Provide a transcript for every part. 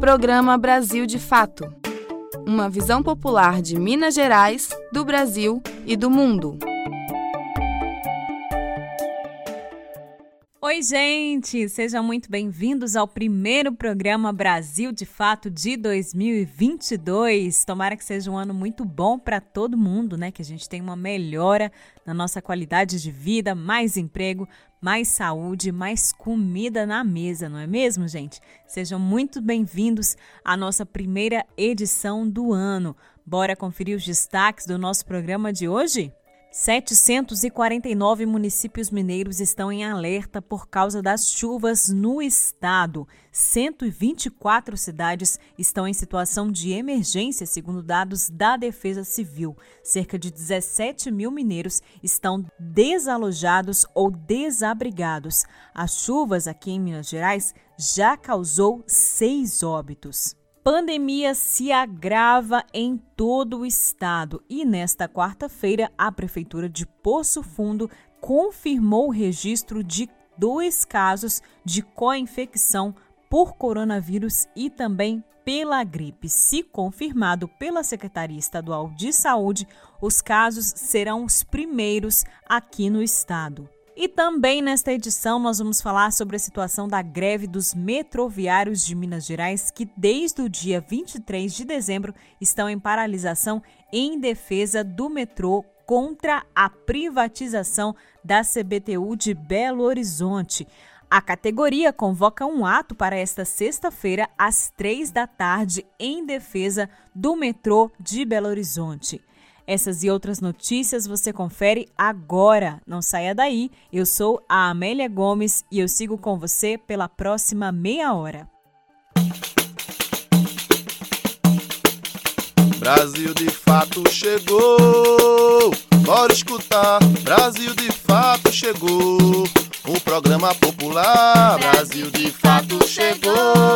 Programa Brasil de Fato uma visão popular de Minas Gerais, do Brasil e do mundo. Oi, gente! Sejam muito bem-vindos ao primeiro programa Brasil de Fato de 2022. Tomara que seja um ano muito bom para todo mundo, né? Que a gente tenha uma melhora na nossa qualidade de vida, mais emprego, mais saúde, mais comida na mesa, não é mesmo, gente? Sejam muito bem-vindos à nossa primeira edição do ano. Bora conferir os destaques do nosso programa de hoje? 749 municípios mineiros estão em alerta por causa das chuvas no estado. 124 cidades estão em situação de emergência, segundo dados da Defesa Civil. Cerca de 17 mil mineiros estão desalojados ou desabrigados. As chuvas aqui em Minas Gerais já causou seis óbitos pandemia se agrava em todo o estado e nesta quarta-feira a prefeitura de Poço Fundo confirmou o registro de dois casos de co-infecção por coronavírus e também pela gripe. Se confirmado pela Secretaria Estadual de Saúde, os casos serão os primeiros aqui no estado. E também nesta edição nós vamos falar sobre a situação da greve dos metroviários de Minas Gerais, que desde o dia 23 de dezembro estão em paralisação em defesa do metrô contra a privatização da CBTU de Belo Horizonte. A categoria convoca um ato para esta sexta-feira, às três da tarde, em defesa do metrô de Belo Horizonte. Essas e outras notícias você confere agora. Não saia daí. Eu sou a Amélia Gomes e eu sigo com você pela próxima meia hora. Brasil de fato chegou. Bora escutar. Brasil de fato chegou. O programa popular. Brasil de fato chegou.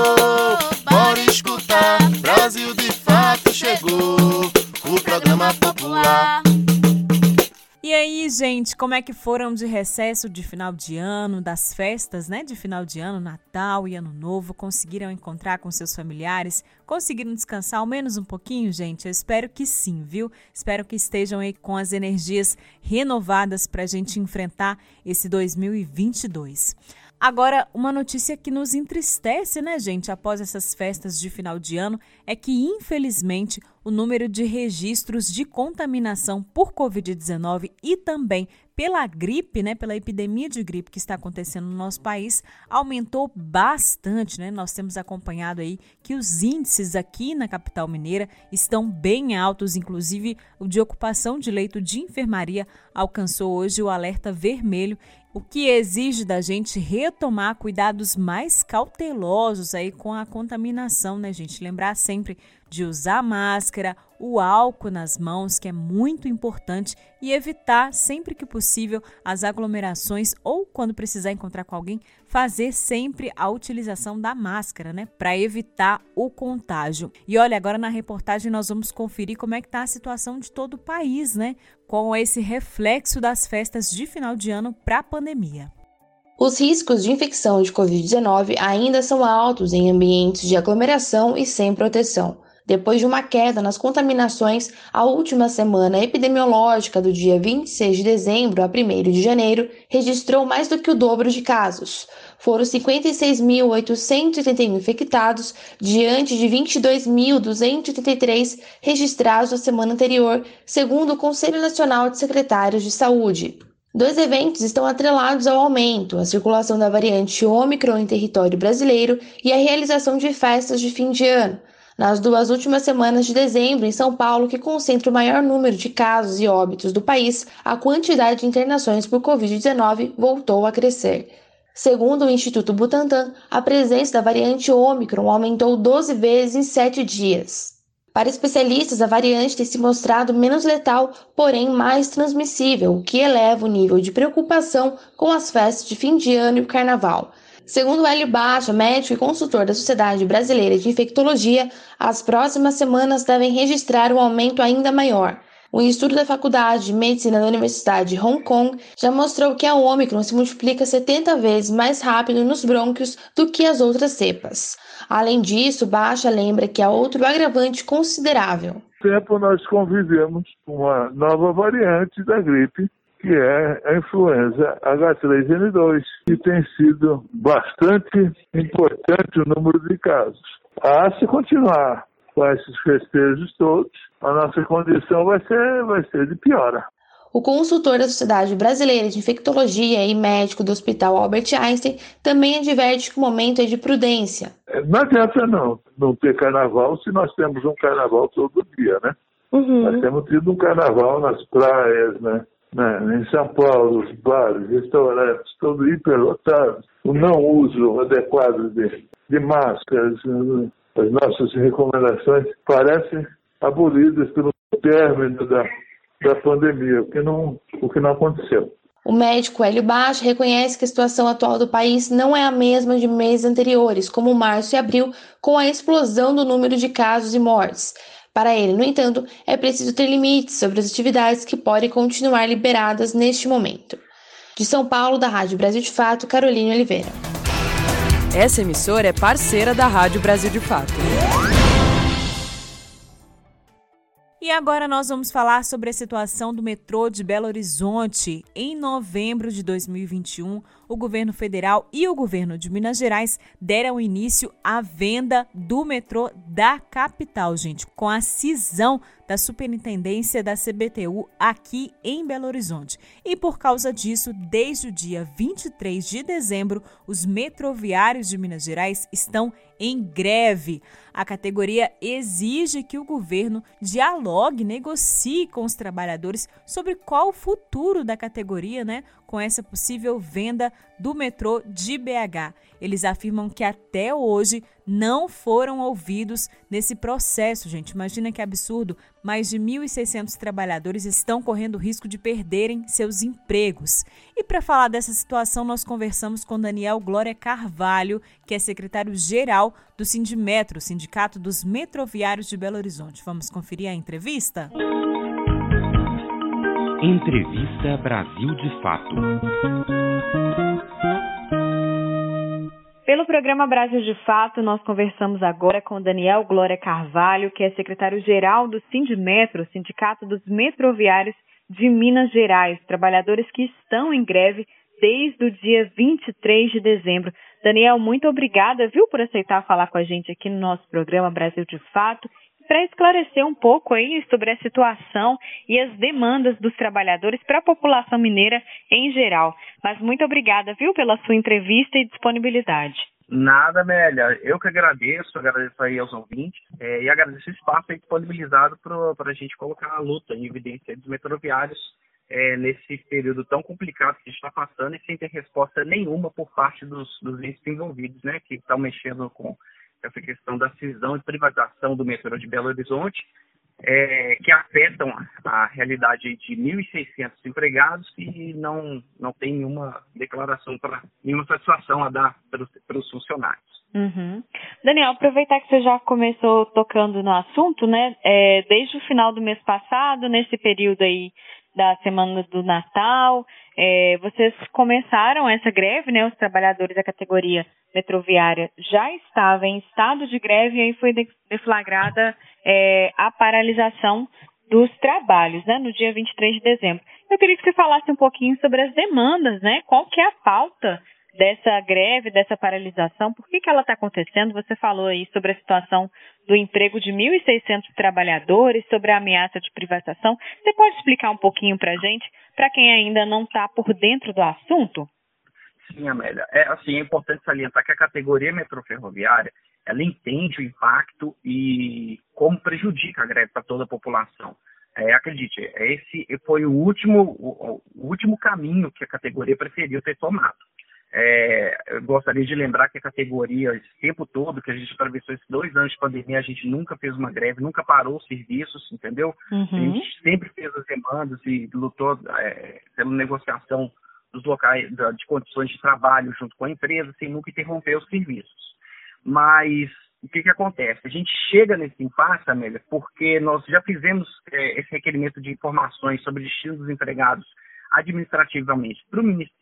Como é que foram de recesso de final de ano, das festas, né, de final de ano, Natal e Ano Novo? Conseguiram encontrar com seus familiares? Conseguiram descansar ao menos um pouquinho, gente? Eu espero que sim, viu? Espero que estejam aí com as energias renovadas para a gente enfrentar esse 2022. Agora, uma notícia que nos entristece, né, gente, após essas festas de final de ano, é que, infelizmente, o número de registros de contaminação por Covid-19 e também pela gripe, né, pela epidemia de gripe que está acontecendo no nosso país, aumentou bastante, né? Nós temos acompanhado aí que os índices aqui na capital mineira estão bem altos, inclusive o de ocupação de leito de enfermaria alcançou hoje o alerta vermelho o que exige da gente retomar cuidados mais cautelosos aí com a contaminação, né, gente? Lembrar sempre de usar máscara, o álcool nas mãos, que é muito importante, e evitar sempre que possível as aglomerações ou quando precisar encontrar com alguém, fazer sempre a utilização da máscara, né, para evitar o contágio. E olha, agora na reportagem nós vamos conferir como é que tá a situação de todo o país, né, com esse reflexo das festas de final de ano para a pandemia. Os riscos de infecção de Covid-19 ainda são altos em ambientes de aglomeração e sem proteção. Depois de uma queda nas contaminações, a última semana epidemiológica do dia 26 de dezembro a 1 de janeiro registrou mais do que o dobro de casos. Foram 56.881 infectados, diante de 22.283 registrados na semana anterior, segundo o Conselho Nacional de Secretários de Saúde. Dois eventos estão atrelados ao aumento: a circulação da variante Ômicron em território brasileiro e a realização de festas de fim de ano nas duas últimas semanas de dezembro, em São Paulo, que concentra o maior número de casos e óbitos do país, a quantidade de internações por Covid-19 voltou a crescer. Segundo o Instituto Butantan, a presença da variante Ômicron aumentou 12 vezes em 7 dias. Para especialistas, a variante tem se mostrado menos letal, porém mais transmissível, o que eleva o nível de preocupação com as festas de fim de ano e o carnaval. Segundo Hélio Baixa, médico e consultor da Sociedade Brasileira de Infectologia, as próximas semanas devem registrar um aumento ainda maior. Um estudo da Faculdade de Medicina da Universidade de Hong Kong já mostrou que a Omicron se multiplica 70 vezes mais rápido nos brônquios do que as outras cepas. Além disso, Baixa lembra que há outro agravante considerável. Tempo nós convivemos com uma nova variante da gripe, que é a influenza H3N2, que tem sido bastante importante o número de casos. A se continuar com esses festejos todos, a nossa condição vai ser, vai ser de piora. O consultor da Sociedade Brasileira de Infectologia e médico do Hospital Albert Einstein também adverte que o momento é de prudência. É, não adianta não, não ter carnaval se nós temos um carnaval todo dia, né? Uhum. Nós temos tido um carnaval nas praias, né? Né? Em São Paulo, os bares, restaurantes, todos hiperlotados. O não uso adequado de, de máscaras, as nossas recomendações parecem abolidas pelo término da, da pandemia, o que, não, o que não aconteceu. O médico Hélio Baixo reconhece que a situação atual do país não é a mesma de meses anteriores, como março e abril, com a explosão do número de casos e mortes. Para ele, no entanto, é preciso ter limites sobre as atividades que podem continuar liberadas neste momento. De São Paulo, da Rádio Brasil de Fato, Carolina Oliveira. Essa emissora é parceira da Rádio Brasil de Fato. E agora nós vamos falar sobre a situação do metrô de Belo Horizonte. Em novembro de 2021, o governo federal e o governo de Minas Gerais deram início à venda do metrô da capital, gente, com a cisão da superintendência da CBTU aqui em Belo Horizonte. E por causa disso, desde o dia 23 de dezembro, os metroviários de Minas Gerais estão em greve. A categoria exige que o governo dialogue, negocie com os trabalhadores sobre qual o futuro da categoria, né, com essa possível venda do metrô de BH. Eles afirmam que até hoje não foram ouvidos nesse processo, gente. Imagina que absurdo. Mais de 1.600 trabalhadores estão correndo risco de perderem seus empregos. E para falar dessa situação, nós conversamos com Daniel Glória Carvalho, que é secretário-geral do Sindimetro, Sindicato dos Metroviários de Belo Horizonte. Vamos conferir a entrevista? Entrevista Brasil de Fato. Pelo programa Brasil de Fato, nós conversamos agora com Daniel Glória Carvalho, que é secretário-geral do Sindimetro, Sindicato dos Metroviários de Minas Gerais, trabalhadores que estão em greve desde o dia 23 de dezembro. Daniel, muito obrigada, viu, por aceitar falar com a gente aqui no nosso programa Brasil de Fato para esclarecer um pouco aí sobre a situação e as demandas dos trabalhadores para a população mineira em geral. Mas muito obrigada, viu, pela sua entrevista e disponibilidade. Nada, Amélia. Eu que agradeço, agradeço aí aos ouvintes é, e agradeço o espaço disponibilizado para a gente colocar a luta em evidência dos metroviários é, nesse período tão complicado que a gente está passando e sem ter resposta nenhuma por parte dos, dos envolvidos, né, que estão mexendo com essa questão da cisão e privatização do metrô de Belo Horizonte, é, que afetam a realidade de 1.600 empregados e não, não tem nenhuma declaração, para nenhuma satisfação a dar para os funcionários. Uhum. Daniel, aproveitar que você já começou tocando no assunto, né? É, desde o final do mês passado, nesse período aí da semana do Natal, é, vocês começaram essa greve, né? Os trabalhadores da categoria metroviária já estavam em estado de greve e aí foi deflagrada é, a paralisação dos trabalhos, né? No dia 23 de dezembro. Eu queria que você falasse um pouquinho sobre as demandas, né? Qual que é a pauta dessa greve, dessa paralisação, por que, que ela está acontecendo? Você falou aí sobre a situação do emprego de 1.600 trabalhadores, sobre a ameaça de privatização. Você pode explicar um pouquinho para a gente, para quem ainda não está por dentro do assunto? Sim, Amélia. É, assim, é importante salientar que a categoria metroferroviária, ela entende o impacto e como prejudica a greve para toda a população. É, acredite, esse foi o último, o, o último caminho que a categoria preferiu ter tomado. É, eu gostaria de lembrar que a categoria, esse tempo todo que a gente atravessou esses dois anos de pandemia, a gente nunca fez uma greve, nunca parou os serviços, entendeu? Uhum. A gente sempre fez as demandas e lutou é, pela negociação dos locais, de condições de trabalho junto com a empresa, sem nunca interromper os serviços. Mas o que, que acontece? A gente chega nesse impasse, Amélia, porque nós já fizemos é, esse requerimento de informações sobre destino dos empregados administrativamente para o ministro,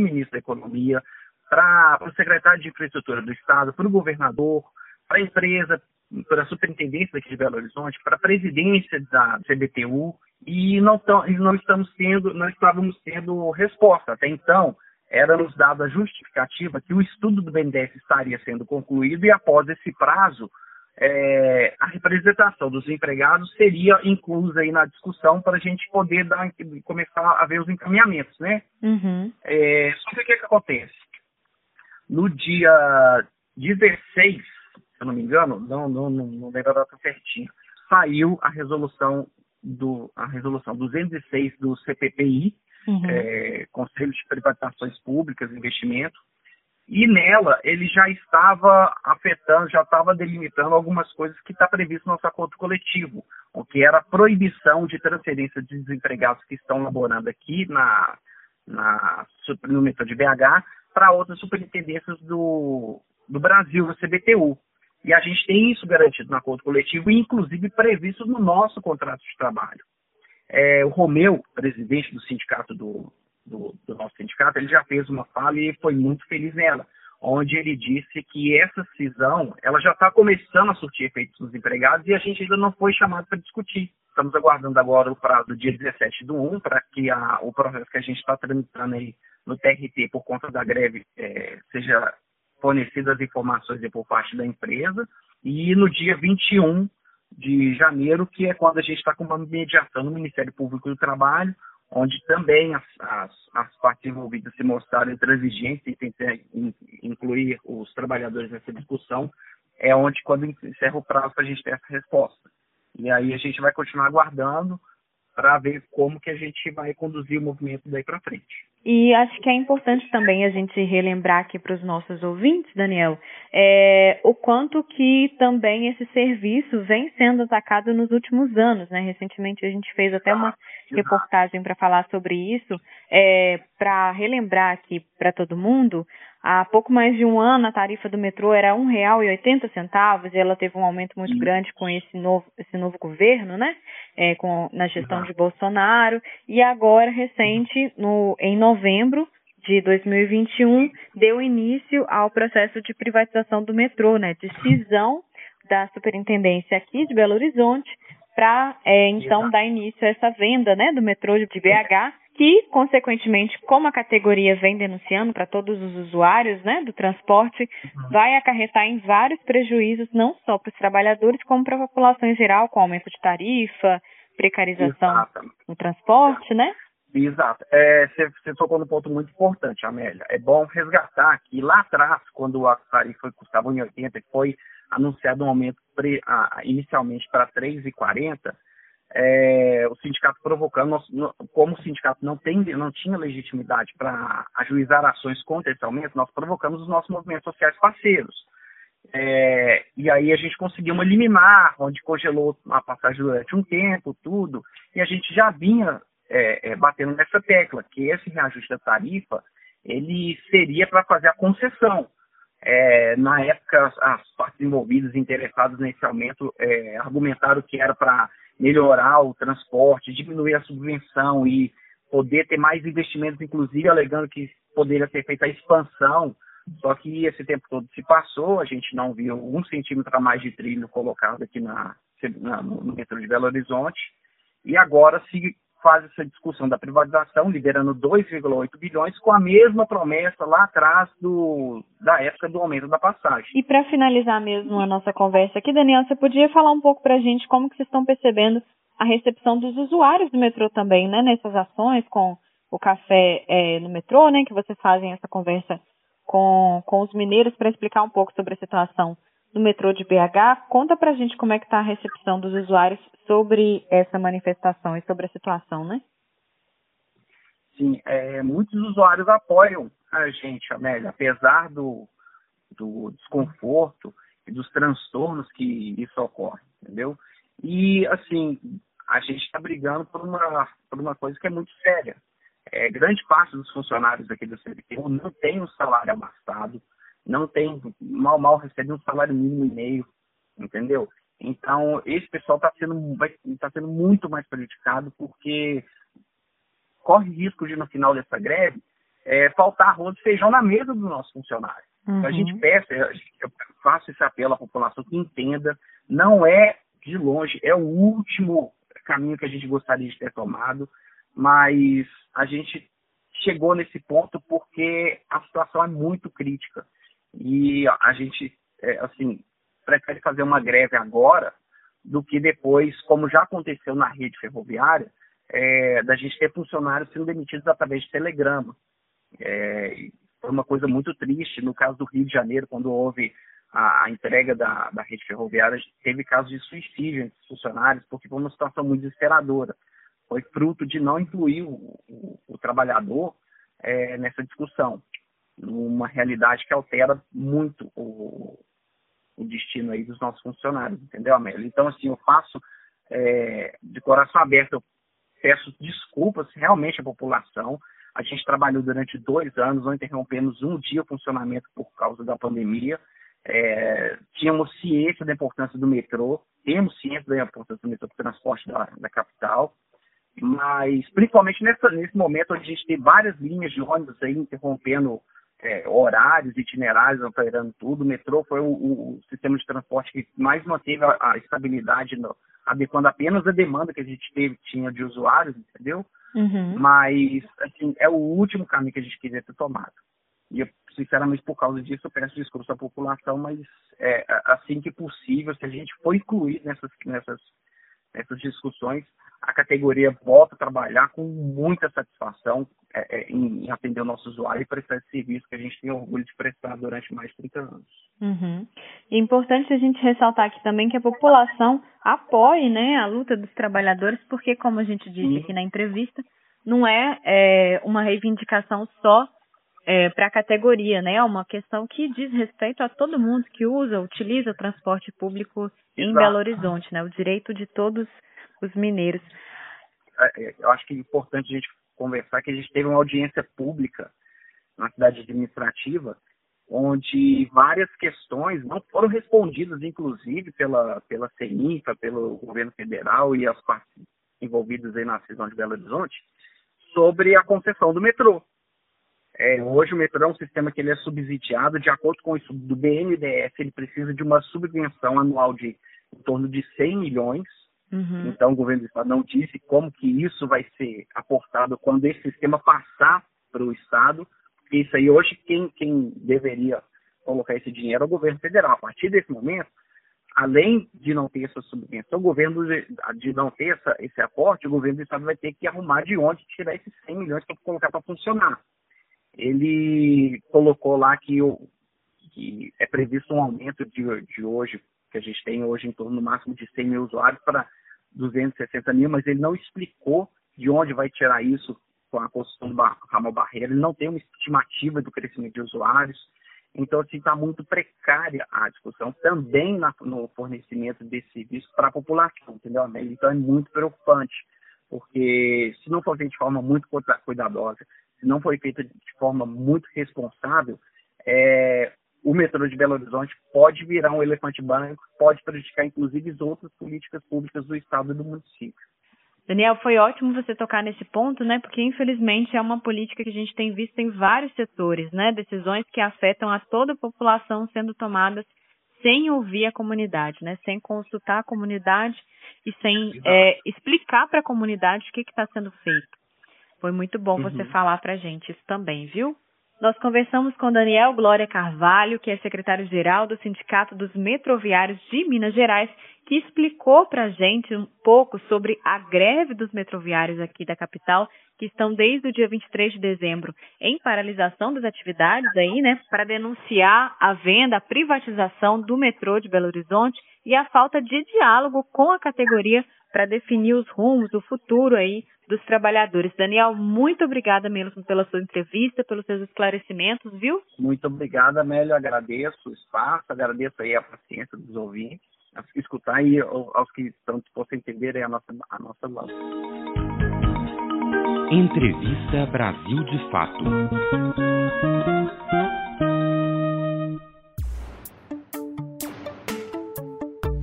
ministro da Economia, para o secretário de Infraestrutura do Estado, para o governador, para a empresa, para a superintendência daqui de Belo Horizonte, para a presidência da CBTU, e não, tão, não estamos tendo, não estávamos tendo resposta. Até então, era nos dada a justificativa que o estudo do BNDES estaria sendo concluído e após esse prazo, é, a representação dos empregados seria inclusa aí na discussão para a gente poder dar, começar a ver os encaminhamentos, né? Uhum. É, só que o que, que acontece? No dia 16, se eu não me engano, não, não, não, não lembro a data certinha, saiu a resolução do a resolução 206 do CPPI, uhum. é, Conselho de Privatizações Públicas e Investimento, e nela ele já estava afetando, já estava delimitando algumas coisas que está previsto no nosso acordo coletivo, o que era a proibição de transferência de desempregados que estão laborando aqui na, na, no metrô de BH para outras superintendências do, do Brasil, no CBTU. E a gente tem isso garantido no acordo coletivo e, inclusive, previsto no nosso contrato de trabalho. É, o Romeu, presidente do sindicato do, do, do, nosso sindicato, ele já fez uma fala e foi muito feliz nela, onde ele disse que essa cisão ela já está começando a surtir efeitos nos empregados e a gente ainda não foi chamado para discutir. Estamos aguardando agora o prazo do dia 17 do 1 para que a, o processo que a gente está tramitando aí no TRT por conta da greve é, seja fornecidas as informações por parte da empresa. E no dia 21 de janeiro, que é quando a gente está com uma mediação no Ministério Público do Trabalho, onde também as, as, as partes envolvidas se mostraram intransigentes e tentar incluir os trabalhadores nessa discussão, é onde, quando encerra o prazo, a gente ter essa resposta. E aí a gente vai continuar aguardando para ver como que a gente vai conduzir o movimento daí para frente. E acho que é importante também a gente relembrar aqui para os nossos ouvintes, Daniel, é, o quanto que também esse serviço vem sendo atacado nos últimos anos, né? Recentemente a gente fez até uma reportagem para falar sobre isso, é, para relembrar aqui para todo mundo, há pouco mais de um ano a tarifa do metrô era R$ 1,80 e ela teve um aumento muito grande com esse novo, esse novo governo, né? É, com, na gestão de Bolsonaro, e agora, recente, no, em novembro de 2021, deu início ao processo de privatização do metrô, né? De cisão da superintendência aqui de Belo Horizonte para é, então dar início a essa venda né, do metrô de BH, que, consequentemente, como a categoria vem denunciando para todos os usuários né, do transporte, uhum. vai acarretar em vários prejuízos, não só para os trabalhadores, como para a população em geral, com aumento de tarifa, precarização Exato. no transporte, né? Exato. É, você, você tocou num ponto muito importante, Amélia. É bom resgatar que lá atrás, quando a tarifa custava 1,80 e foi anunciado um aumento pre, ah, inicialmente para 3,40, é, o sindicato provocando, nós, como o sindicato não, tem, não tinha legitimidade para ajuizar ações contra esse aumento, nós provocamos os nossos movimentos sociais parceiros. É, e aí a gente conseguiu uma liminar, onde congelou a passagem durante um tempo, tudo, e a gente já vinha é, é, batendo nessa tecla, que esse reajuste da tarifa, ele seria para fazer a concessão. É, na época, as, partes envolvidas, interessadas nesse aumento, é, argumentaram que era para melhorar o transporte, diminuir a subvenção e poder ter mais investimentos, inclusive alegando que poderia ser feita a expansão. Só que esse tempo todo se passou, a gente não viu um centímetro a mais de trilho colocado aqui na, na no metrô de Belo Horizonte. E agora se faz essa discussão da privatização, liberando 2,8 bilhões, com a mesma promessa lá atrás do, da época do aumento da passagem. E para finalizar mesmo a nossa conversa aqui, Daniel, você podia falar um pouco para a gente como que vocês estão percebendo a recepção dos usuários do metrô também, né, nessas ações com o café é, no metrô, né, que vocês fazem essa conversa com, com os mineiros para explicar um pouco sobre a situação do metrô de BH. Conta pra gente como é que está a recepção dos usuários sobre essa manifestação e sobre a situação, né? Sim, é, muitos usuários apoiam a gente, Amélia, apesar do, do desconforto e dos transtornos que isso ocorre, entendeu? E, assim, a gente está brigando por uma, por uma coisa que é muito séria. É, grande parte dos funcionários aqui do CBTU não tem um salário abastado, não tem, mal, mal recebe um salário mínimo e meio, entendeu? Então, esse pessoal está sendo, tá sendo muito mais prejudicado porque corre risco de, no final dessa greve, é, faltar arroz e feijão na mesa do nosso funcionário. Uhum. Então, a gente uhum. peça, eu faço esse apelo à população que entenda, não é de longe, é o último caminho que a gente gostaria de ter tomado, mas a gente chegou nesse ponto porque a situação é muito crítica e a gente, é, assim, prefere fazer uma greve agora do que depois, como já aconteceu na rede ferroviária, é, da gente ter funcionários sendo demitidos através de telegrama. É, foi uma coisa muito triste. No caso do Rio de Janeiro, quando houve a, a entrega da, da rede ferroviária, teve casos de suicídio entre os funcionários, porque foi uma situação muito desesperadora. Foi fruto de não incluir o, o, o trabalhador é, nessa discussão, numa realidade que altera muito o, o destino aí dos nossos funcionários, entendeu, Amélia? Então, assim, eu faço é, de coração aberto, eu peço desculpas realmente à população. A gente trabalhou durante dois anos, não interrompemos um dia o funcionamento por causa da pandemia. É, tínhamos ciência da importância do metrô, temos ciência da importância do metrô para o transporte da, da capital, mas principalmente nessa, nesse momento onde a gente tem várias linhas de ônibus aí interrompendo é, horários, itinerários, operando tudo. O metrô foi o, o, sistema de transporte que mais manteve a, a estabilidade, no, adequando apenas a demanda que a gente teve, tinha de usuários, entendeu? Uhum. Mas, assim, é o último caminho que a gente queria ter tomado. E eu, sinceramente, por causa disso, eu peço desculpa à população, mas é, assim que possível, se a gente for incluir nessas, nessas, nessas discussões, a categoria volta a trabalhar com muita satisfação é, é, em, atender o nosso usuário e prestar esse serviço que a gente tem orgulho de prestar durante mais de 30 anos. Uhum. É importante a gente ressaltar aqui também que a população apoie né, a luta dos trabalhadores, porque, como a gente disse aqui na entrevista, não é, é uma reivindicação só é, para a categoria, né? É uma questão que diz respeito a todo mundo que usa, utiliza o transporte público em Exato. Belo Horizonte, né? O direito de todos os mineiros. É, é, eu acho que é importante a gente conversar que a gente teve uma audiência pública na cidade administrativa, onde várias questões não foram respondidas, inclusive pela, pela CENIFA, pelo governo federal e as partes envolvidas aí na cisão de Belo Horizonte, sobre a concessão do metrô. É, hoje o metrô é um sistema que ele é subsidiado, de acordo com isso do BNDES, ele precisa de uma subvenção anual de em torno de 100 milhões Uhum. Então, o governo do Estado não disse como que isso vai ser aportado quando esse sistema passar para o Estado. Isso aí, hoje, quem, quem deveria colocar esse dinheiro é o governo federal. A partir desse momento, além de não ter essa subvenção, o governo de não ter essa, esse aporte, o governo do Estado vai ter que arrumar de onde tirar esses 100 milhões para colocar para funcionar. Ele colocou lá que, o, que é previsto um aumento de, de hoje, que a gente tem hoje em torno no máximo de 100 mil usuários, para 260 mil, mas ele não explicou de onde vai tirar isso com a construção do ramal barreira, ele não tem uma estimativa do crescimento de usuários, então assim está muito precária a discussão também na, no fornecimento desse serviço para a população, entendeu? Então é muito preocupante, porque se não for feito de forma muito cuidadosa, se não for feito de forma muito responsável, é, o metrô de Belo Horizonte pode virar um elefante branco, pode prejudicar inclusive as outras políticas públicas do estado e do município. Daniel, foi ótimo você tocar nesse ponto, né? Porque infelizmente é uma política que a gente tem visto em vários setores, né? Decisões que afetam a toda a população sendo tomadas sem ouvir a comunidade, né? Sem consultar a comunidade e sem é, explicar para a comunidade o que está sendo feito. Foi muito bom uhum. você falar para a gente isso também, viu? Nós conversamos com Daniel Glória Carvalho, que é secretário-geral do Sindicato dos Metroviários de Minas Gerais, que explicou para a gente um pouco sobre a greve dos metroviários aqui da capital, que estão desde o dia 23 de dezembro em paralisação das atividades aí, né, para denunciar a venda, a privatização do metrô de Belo Horizonte e a falta de diálogo com a categoria para definir os rumos, o futuro aí dos trabalhadores. Daniel, muito obrigada mesmo pela sua entrevista, pelos seus esclarecimentos, viu? Muito obrigada, Amélia. Agradeço o espaço, agradeço aí a paciência dos ouvintes, escutar e aos que estão dispostos a entenderem a nossa, a nossa voz Entrevista Brasil de Fato.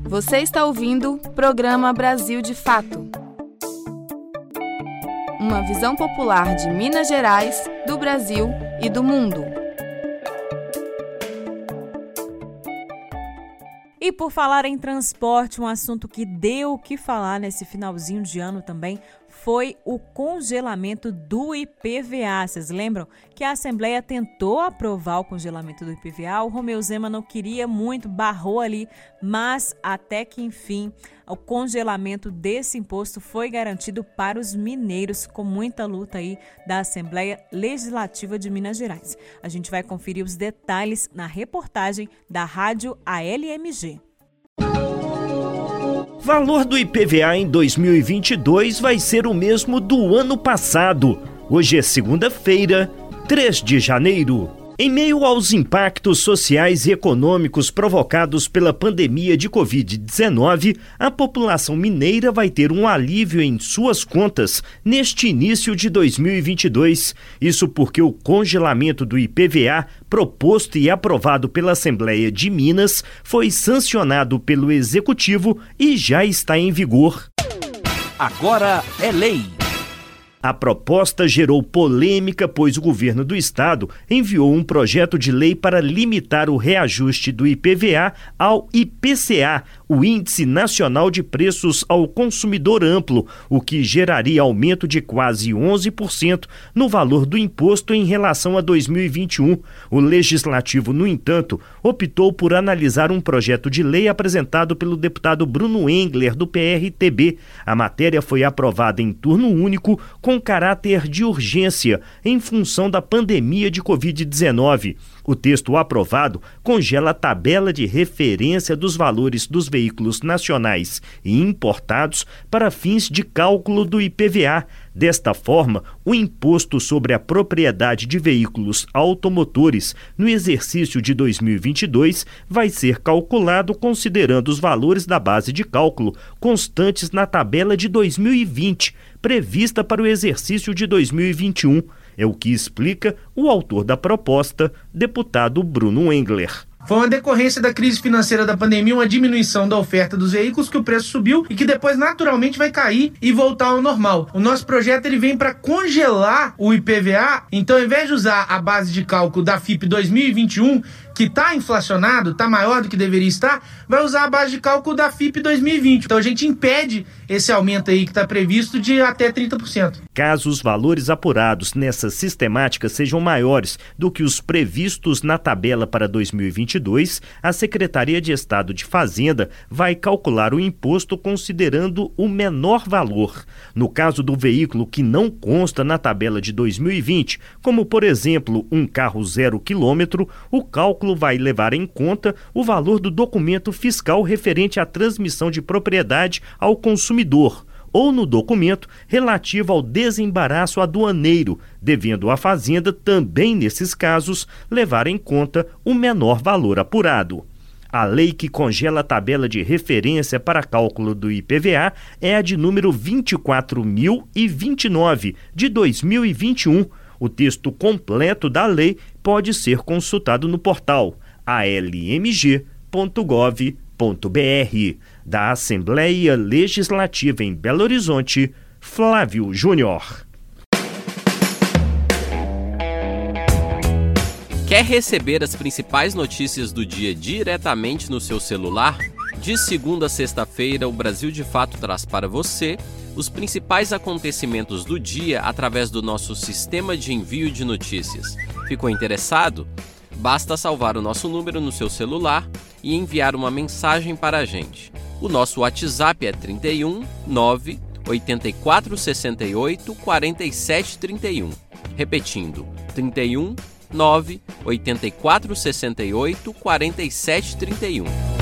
Você está ouvindo o programa Brasil de Fato. Uma visão popular de Minas Gerais, do Brasil e do mundo. E por falar em transporte, um assunto que deu o que falar nesse finalzinho de ano também foi o congelamento do IPVA. Vocês lembram que a Assembleia tentou aprovar o congelamento do IPVA? O Romeu Zema não queria muito, barrou ali, mas até que enfim o congelamento desse imposto foi garantido para os mineiros com muita luta aí da Assembleia Legislativa de Minas Gerais. A gente vai conferir os detalhes na reportagem da Rádio ALMG valor do IPVA em 2022 vai ser o mesmo do ano passado. Hoje é segunda-feira, 3 de janeiro. Em meio aos impactos sociais e econômicos provocados pela pandemia de Covid-19, a população mineira vai ter um alívio em suas contas neste início de 2022. Isso porque o congelamento do IPVA, proposto e aprovado pela Assembleia de Minas, foi sancionado pelo Executivo e já está em vigor. Agora é lei. A proposta gerou polêmica, pois o governo do estado enviou um projeto de lei para limitar o reajuste do IPVA ao IPCA, o Índice Nacional de Preços ao Consumidor Amplo, o que geraria aumento de quase 11% no valor do imposto em relação a 2021. O legislativo, no entanto, optou por analisar um projeto de lei apresentado pelo deputado Bruno Engler, do PRTB. A matéria foi aprovada em turno único com caráter de urgência em função da pandemia de Covid-19. O texto aprovado congela a tabela de referência dos valores dos veículos nacionais e importados para fins de cálculo do IPVA. Desta forma, o imposto sobre a propriedade de veículos automotores no exercício de 2022 vai ser calculado considerando os valores da base de cálculo constantes na tabela de 2020 prevista para o exercício de 2021. É o que explica o autor da proposta, deputado Bruno Engler. Foi uma decorrência da crise financeira da pandemia, uma diminuição da oferta dos veículos que o preço subiu e que depois naturalmente vai cair e voltar ao normal. O nosso projeto ele vem para congelar o IPVA, então ao invés de usar a base de cálculo da FIP 2021, que está inflacionado, está maior do que deveria estar, vai usar a base de cálculo da FIP 2020. Então a gente impede esse aumento aí que está previsto de até 30%. Caso os valores apurados nessa sistemática sejam maiores do que os previstos na tabela para 2022, a Secretaria de Estado de Fazenda vai calcular o imposto considerando o menor valor. No caso do veículo que não consta na tabela de 2020, como por exemplo um carro zero quilômetro, o cálculo cálculo vai levar em conta o valor do documento fiscal referente à transmissão de propriedade ao consumidor ou no documento relativo ao desembaraço aduaneiro, devendo a Fazenda também nesses casos levar em conta o menor valor apurado. A lei que congela a tabela de referência para cálculo do IPVA é a de número 24.029 de 2021 o texto completo da lei pode ser consultado no portal almg.gov.br da Assembleia Legislativa em Belo Horizonte, Flávio Júnior. Quer receber as principais notícias do dia diretamente no seu celular? De segunda a sexta-feira, o Brasil de Fato traz para você os principais acontecimentos do dia através do nosso sistema de envio de notícias. Ficou interessado? Basta salvar o nosso número no seu celular e enviar uma mensagem para a gente. O nosso WhatsApp é 31 9 84 68 47 31. Repetindo, 31 9 84 68 47 31.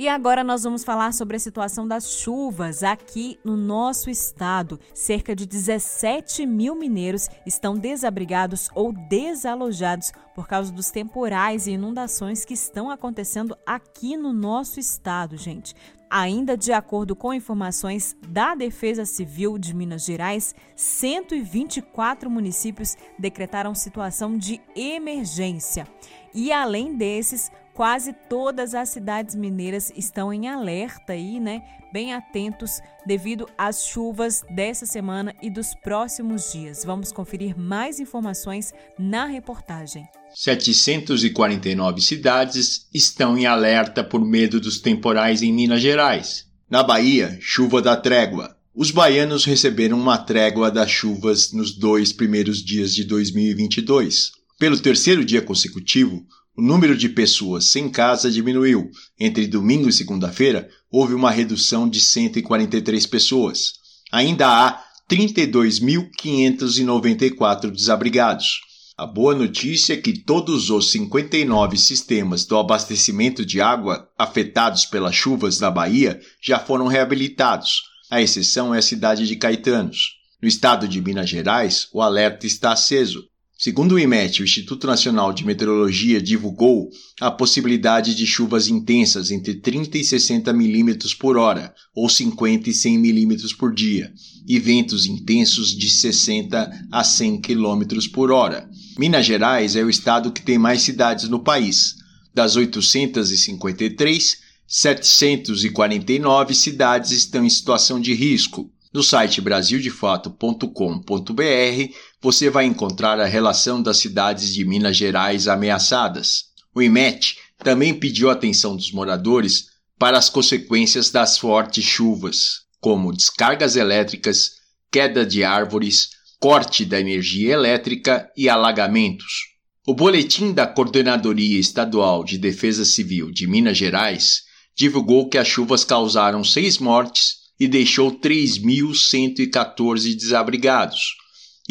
E agora nós vamos falar sobre a situação das chuvas aqui no nosso estado. Cerca de 17 mil mineiros estão desabrigados ou desalojados por causa dos temporais e inundações que estão acontecendo aqui no nosso estado, gente. Ainda de acordo com informações da Defesa Civil de Minas Gerais, 124 municípios decretaram situação de emergência. E além desses, quase todas as cidades mineiras estão em alerta aí, né? Bem atentos devido às chuvas dessa semana e dos próximos dias. Vamos conferir mais informações na reportagem. 749 cidades estão em alerta por medo dos temporais em Minas Gerais. Na Bahia, chuva da trégua. Os baianos receberam uma trégua das chuvas nos dois primeiros dias de 2022. Pelo terceiro dia consecutivo, o número de pessoas sem casa diminuiu. Entre domingo e segunda-feira, houve uma redução de 143 pessoas. Ainda há 32.594 desabrigados. A boa notícia é que todos os 59 sistemas do abastecimento de água afetados pelas chuvas na Bahia já foram reabilitados. A exceção é a cidade de Caetanos. No estado de Minas Gerais, o alerta está aceso. Segundo o IMET, o Instituto Nacional de Meteorologia divulgou a possibilidade de chuvas intensas entre 30 e 60 milímetros por hora, ou 50 e 100 milímetros por dia, e ventos intensos de 60 a 100 quilômetros por hora. Minas Gerais é o estado que tem mais cidades no país. Das 853, 749 cidades estão em situação de risco. No site brasildefato.com.br você vai encontrar a relação das cidades de Minas Gerais ameaçadas. O IMET também pediu atenção dos moradores para as consequências das fortes chuvas, como descargas elétricas, queda de árvores, corte da energia elétrica e alagamentos. O boletim da Coordenadoria Estadual de Defesa Civil de Minas Gerais divulgou que as chuvas causaram seis mortes e deixou 3.114 desabrigados.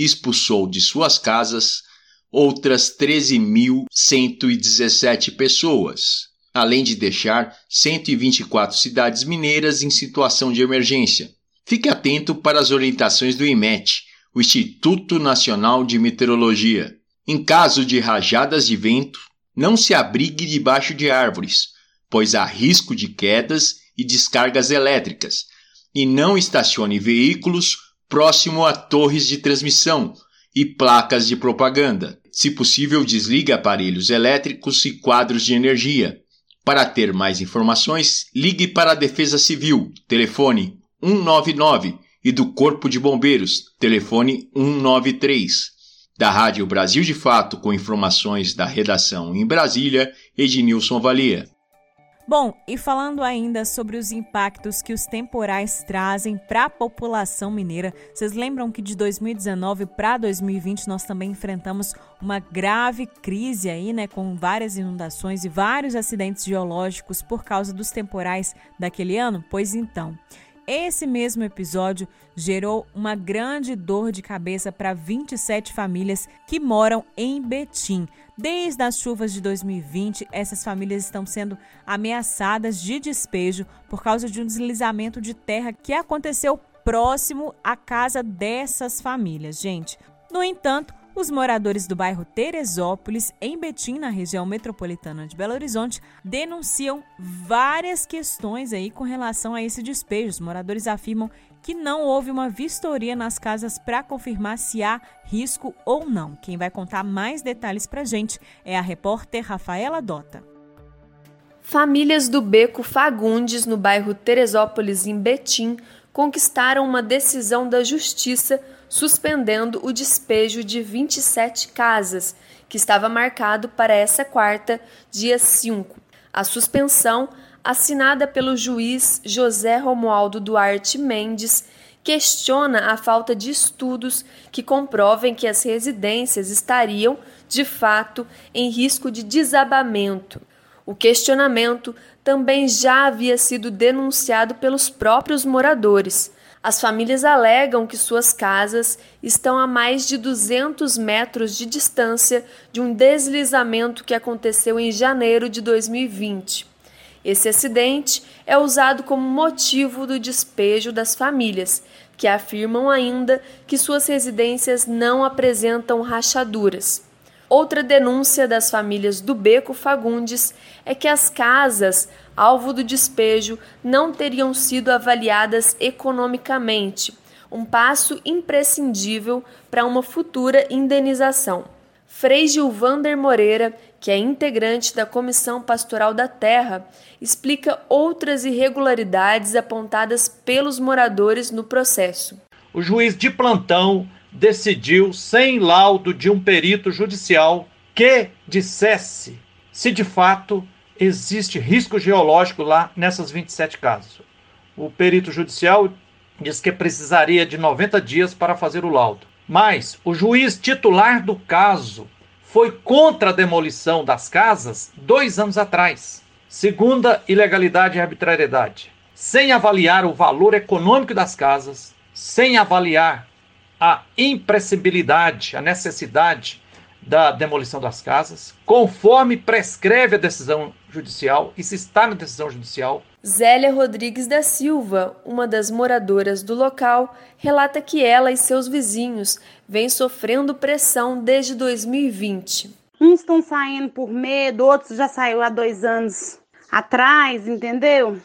Expulsou de suas casas outras 13.117 pessoas, além de deixar 124 cidades mineiras em situação de emergência. Fique atento para as orientações do IMET, o Instituto Nacional de Meteorologia. Em caso de rajadas de vento, não se abrigue debaixo de árvores, pois há risco de quedas e descargas elétricas, e não estacione veículos próximo a torres de transmissão e placas de propaganda. Se possível, desligue aparelhos elétricos e quadros de energia. Para ter mais informações, ligue para a Defesa Civil, telefone 199 e do Corpo de Bombeiros, telefone 193. Da Rádio Brasil de Fato, com informações da redação em Brasília, Ednilson Valia. Bom, e falando ainda sobre os impactos que os temporais trazem para a população mineira, vocês lembram que de 2019 para 2020 nós também enfrentamos uma grave crise aí, né, com várias inundações e vários acidentes geológicos por causa dos temporais daquele ano? Pois então, esse mesmo episódio gerou uma grande dor de cabeça para 27 famílias que moram em Betim. Desde as chuvas de 2020, essas famílias estão sendo ameaçadas de despejo por causa de um deslizamento de terra que aconteceu próximo à casa dessas famílias, gente. No entanto, os moradores do bairro Teresópolis, em Betim, na região metropolitana de Belo Horizonte, denunciam várias questões aí com relação a esse despejo. Os moradores afirmam que não houve uma vistoria nas casas para confirmar se há risco ou não. Quem vai contar mais detalhes para gente é a repórter Rafaela Dota. Famílias do Beco Fagundes, no bairro Teresópolis, em Betim, conquistaram uma decisão da Justiça suspendendo o despejo de 27 casas, que estava marcado para essa quarta, dia 5. A suspensão, assinada pelo juiz José Romualdo Duarte Mendes, questiona a falta de estudos que comprovem que as residências estariam, de fato, em risco de desabamento. O questionamento também já havia sido denunciado pelos próprios moradores. As famílias alegam que suas casas estão a mais de 200 metros de distância de um deslizamento que aconteceu em janeiro de 2020. Esse acidente é usado como motivo do despejo das famílias, que afirmam ainda que suas residências não apresentam rachaduras. Outra denúncia das famílias do Beco Fagundes é que as casas alvo do despejo não teriam sido avaliadas economicamente, um passo imprescindível para uma futura indenização. Frei Gilvander Moreira, que é integrante da Comissão Pastoral da Terra, explica outras irregularidades apontadas pelos moradores no processo. O juiz de plantão decidiu, sem laudo de um perito judicial, que dissesse se de fato existe risco geológico lá nessas 27 casas. O perito judicial diz que precisaria de 90 dias para fazer o laudo. Mas o juiz titular do caso foi contra a demolição das casas dois anos atrás. Segunda ilegalidade e arbitrariedade. Sem avaliar o valor econômico das casas, sem avaliar a imprescindibilidade, a necessidade da demolição das casas, conforme prescreve a decisão judicial, e se está na decisão judicial. Zélia Rodrigues da Silva, uma das moradoras do local, relata que ela e seus vizinhos vêm sofrendo pressão desde 2020. Uns estão saindo por medo, outros já saiu há dois anos atrás, entendeu?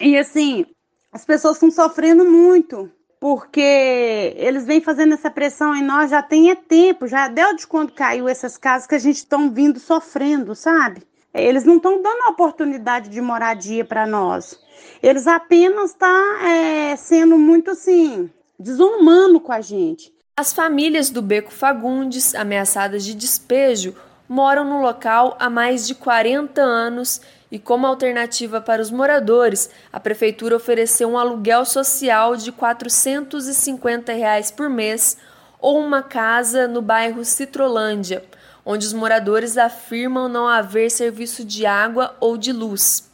E assim, as pessoas estão sofrendo muito porque eles vêm fazendo essa pressão em nós já tem é tempo, já deu de quando caiu essas casas que a gente estão vindo sofrendo, sabe? Eles não estão dando oportunidade de moradia para nós. Eles apenas estão tá, é, sendo muito assim, desumano com a gente. As famílias do Beco Fagundes, ameaçadas de despejo, moram no local há mais de 40 anos e, como alternativa para os moradores, a prefeitura ofereceu um aluguel social de 450 reais por mês ou uma casa no bairro Citrolândia, onde os moradores afirmam não haver serviço de água ou de luz.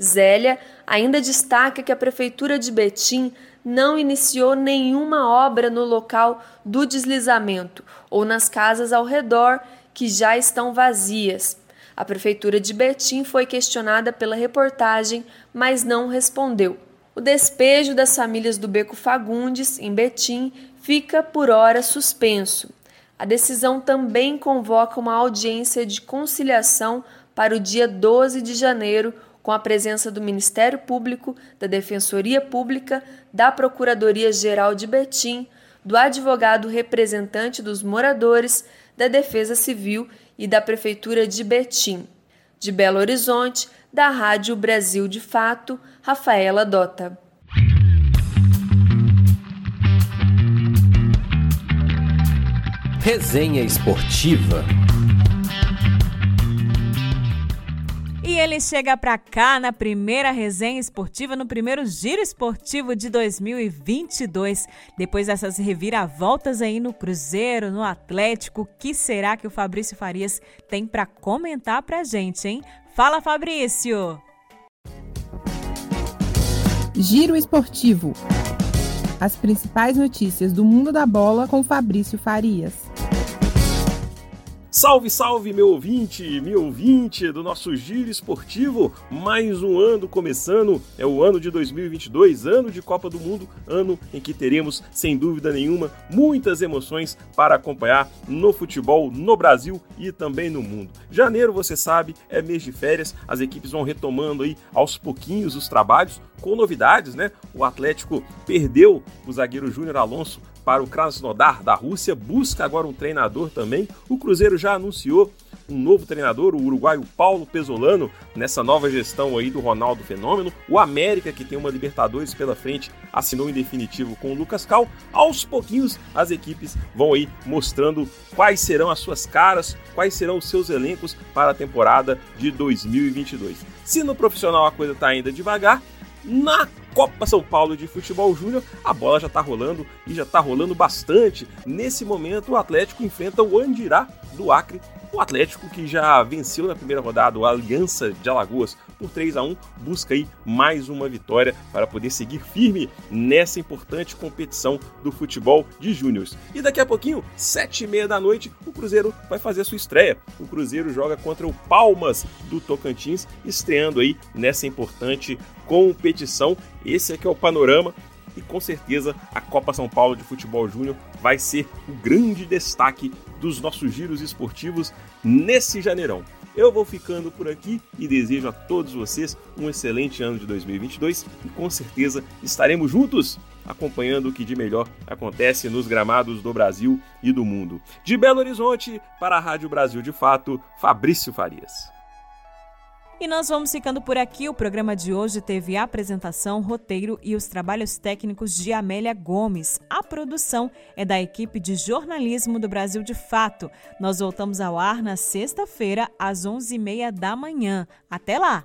Zélia ainda destaca que a prefeitura de Betim não iniciou nenhuma obra no local do deslizamento ou nas casas ao redor que já estão vazias. A prefeitura de Betim foi questionada pela reportagem, mas não respondeu. O despejo das famílias do Beco Fagundes, em Betim, fica por hora suspenso. A decisão também convoca uma audiência de conciliação para o dia 12 de janeiro, com a presença do Ministério Público, da Defensoria Pública, da Procuradoria-Geral de Betim, do advogado representante dos moradores, da Defesa Civil e da Prefeitura de Betim. De Belo Horizonte, da Rádio Brasil de Fato, Rafaela Dota. Resenha Esportiva. E ele chega para cá na primeira resenha esportiva, no primeiro giro esportivo de 2022. Depois dessas reviravoltas aí no Cruzeiro, no Atlético, o que será que o Fabrício Farias tem para comentar pra gente, hein? Fala, Fabrício! Giro esportivo. As principais notícias do mundo da bola com Fabrício Farias. Salve, salve, meu ouvinte, meu ouvinte do nosso giro esportivo. Mais um ano começando, é o ano de 2022, ano de Copa do Mundo, ano em que teremos, sem dúvida nenhuma, muitas emoções para acompanhar no futebol no Brasil e também no mundo. Janeiro, você sabe, é mês de férias, as equipes vão retomando aí aos pouquinhos os trabalhos com novidades, né? O Atlético perdeu o zagueiro Júnior Alonso para o Krasnodar da Rússia, busca agora um treinador também. O Cruzeiro já anunciou um novo treinador, o uruguaio Paulo Pesolano, nessa nova gestão aí do Ronaldo Fenômeno. O América, que tem uma Libertadores pela frente, assinou em definitivo com o Lucas Cal. Aos pouquinhos, as equipes vão aí mostrando quais serão as suas caras, quais serão os seus elencos para a temporada de 2022. Se no profissional a coisa está ainda devagar, na Copa São Paulo de Futebol Júnior, a bola já está rolando e já está rolando bastante. Nesse momento, o Atlético enfrenta o Andirá do Acre. O Atlético que já venceu na primeira rodada o Aliança de Alagoas por 3 a 1 busca aí mais uma vitória para poder seguir firme nessa importante competição do futebol de júniores. E daqui a pouquinho, sete e meia da noite, o Cruzeiro vai fazer a sua estreia. O Cruzeiro joga contra o Palmas do Tocantins, estreando aí nessa importante competição. Esse aqui é o panorama e com certeza a Copa São Paulo de Futebol Júnior vai ser o grande destaque dos nossos giros esportivos nesse janeirão. Eu vou ficando por aqui e desejo a todos vocês um excelente ano de 2022 e com certeza estaremos juntos acompanhando o que de melhor acontece nos gramados do Brasil e do mundo. De Belo Horizonte, para a Rádio Brasil de Fato, Fabrício Farias. E nós vamos ficando por aqui. O programa de hoje teve a apresentação, roteiro e os trabalhos técnicos de Amélia Gomes. A produção é da equipe de jornalismo do Brasil de Fato. Nós voltamos ao ar na sexta-feira, às 11h30 da manhã. Até lá!